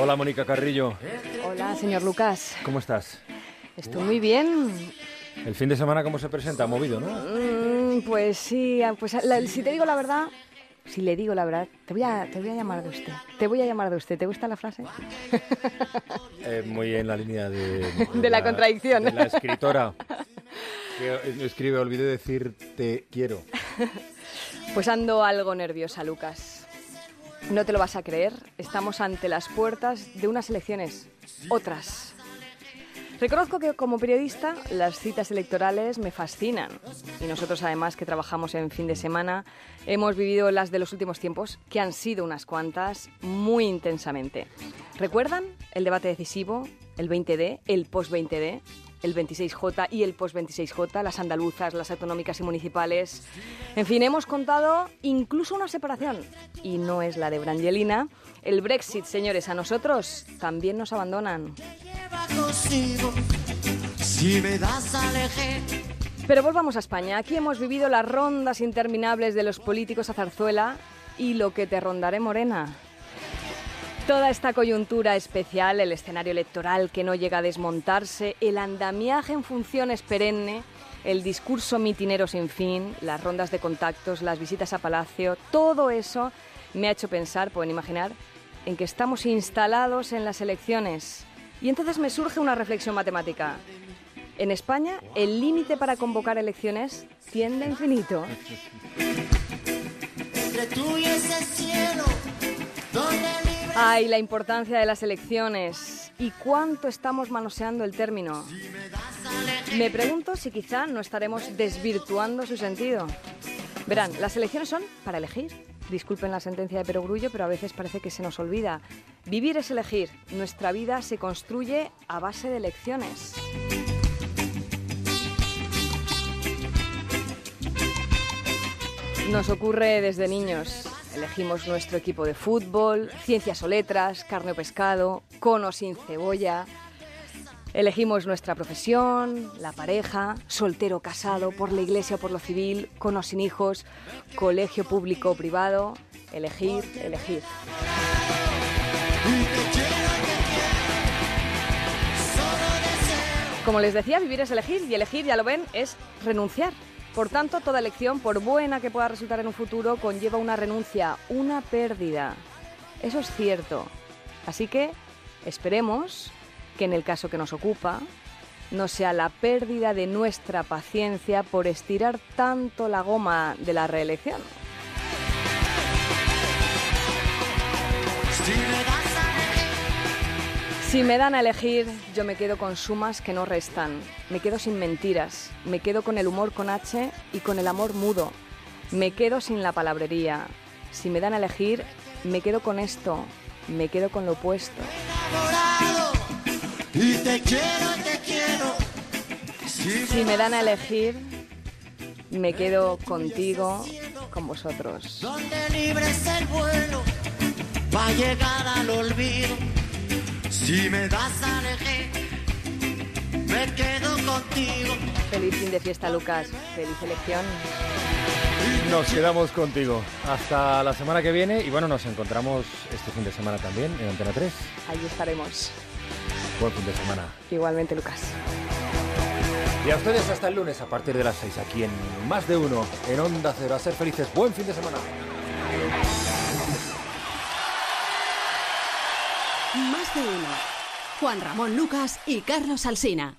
Hola, Mónica Carrillo. Hola, señor Lucas. ¿Cómo estás? Estoy muy bien. El fin de semana, ¿cómo se presenta? Movido, ¿no? Mm, pues sí, ah, pues la- si te digo la verdad, si le digo la verdad, te voy a, te voy a llamar de usted. Te voy a llamar de usted. ¿Te gusta la frase? Eh, muy en la línea de... De la contradicción. De la escritora que escribe, olvidé decir te quiero. Pues ando algo nerviosa, Lucas. No te lo vas a creer, estamos ante las puertas de unas elecciones, otras. Reconozco que como periodista las citas electorales me fascinan y nosotros además que trabajamos en fin de semana hemos vivido las de los últimos tiempos, que han sido unas cuantas, muy intensamente. ¿Recuerdan el debate decisivo, el 20D, el post-20D? El 26J y el post-26J, las andaluzas, las autonómicas y municipales. En fin, hemos contado incluso una separación, y no es la de Brangelina. El Brexit, señores, a nosotros también nos abandonan. Pero volvamos a España. Aquí hemos vivido las rondas interminables de los políticos a zarzuela y lo que te rondaré, Morena. Toda esta coyuntura especial, el escenario electoral que no llega a desmontarse, el andamiaje en funciones perenne, el discurso mitinero sin fin, las rondas de contactos, las visitas a Palacio, todo eso me ha hecho pensar, pueden imaginar, en que estamos instalados en las elecciones. Y entonces me surge una reflexión matemática. En España, el límite para convocar elecciones tiende a infinito. entre tú y cielo, donde Ay, la importancia de las elecciones y cuánto estamos manoseando el término. Me pregunto si quizá no estaremos desvirtuando su sentido. Verán, las elecciones son para elegir. Disculpen la sentencia de Perogrullo, pero a veces parece que se nos olvida. Vivir es elegir. Nuestra vida se construye a base de elecciones. Nos ocurre desde niños. Elegimos nuestro equipo de fútbol, ciencias o letras, carne o pescado, cono sin cebolla. Elegimos nuestra profesión, la pareja, soltero o casado, por la iglesia o por lo civil, cono sin hijos, colegio público o privado. Elegir, elegir. Como les decía, vivir es elegir y elegir, ya lo ven, es renunciar. Por tanto, toda elección, por buena que pueda resultar en un futuro, conlleva una renuncia, una pérdida. Eso es cierto. Así que esperemos que en el caso que nos ocupa, no sea la pérdida de nuestra paciencia por estirar tanto la goma de la reelección. Si me dan a elegir, yo me quedo con sumas que no restan. Me quedo sin mentiras. Me quedo con el humor con H y con el amor mudo. Me quedo sin la palabrería. Si me dan a elegir, me quedo con esto. Me quedo con lo opuesto. enamorado, y te quiero, te quiero. Si Si me dan a elegir, me quedo contigo, con vosotros. donde libre es el vuelo, va a llegar al olvido. Si me das aleje, me quedo contigo. Feliz fin de fiesta, Lucas. Feliz elección. Nos quedamos contigo. Hasta la semana que viene y bueno, nos encontramos este fin de semana también en Antena 3. Ahí estaremos. Buen fin de semana. Igualmente, Lucas. Y a ustedes hasta el lunes a partir de las 6 aquí en Más de Uno, en Onda Cero. A ser felices. Buen fin de semana. Juan Ramón Lucas y Carlos Alsina.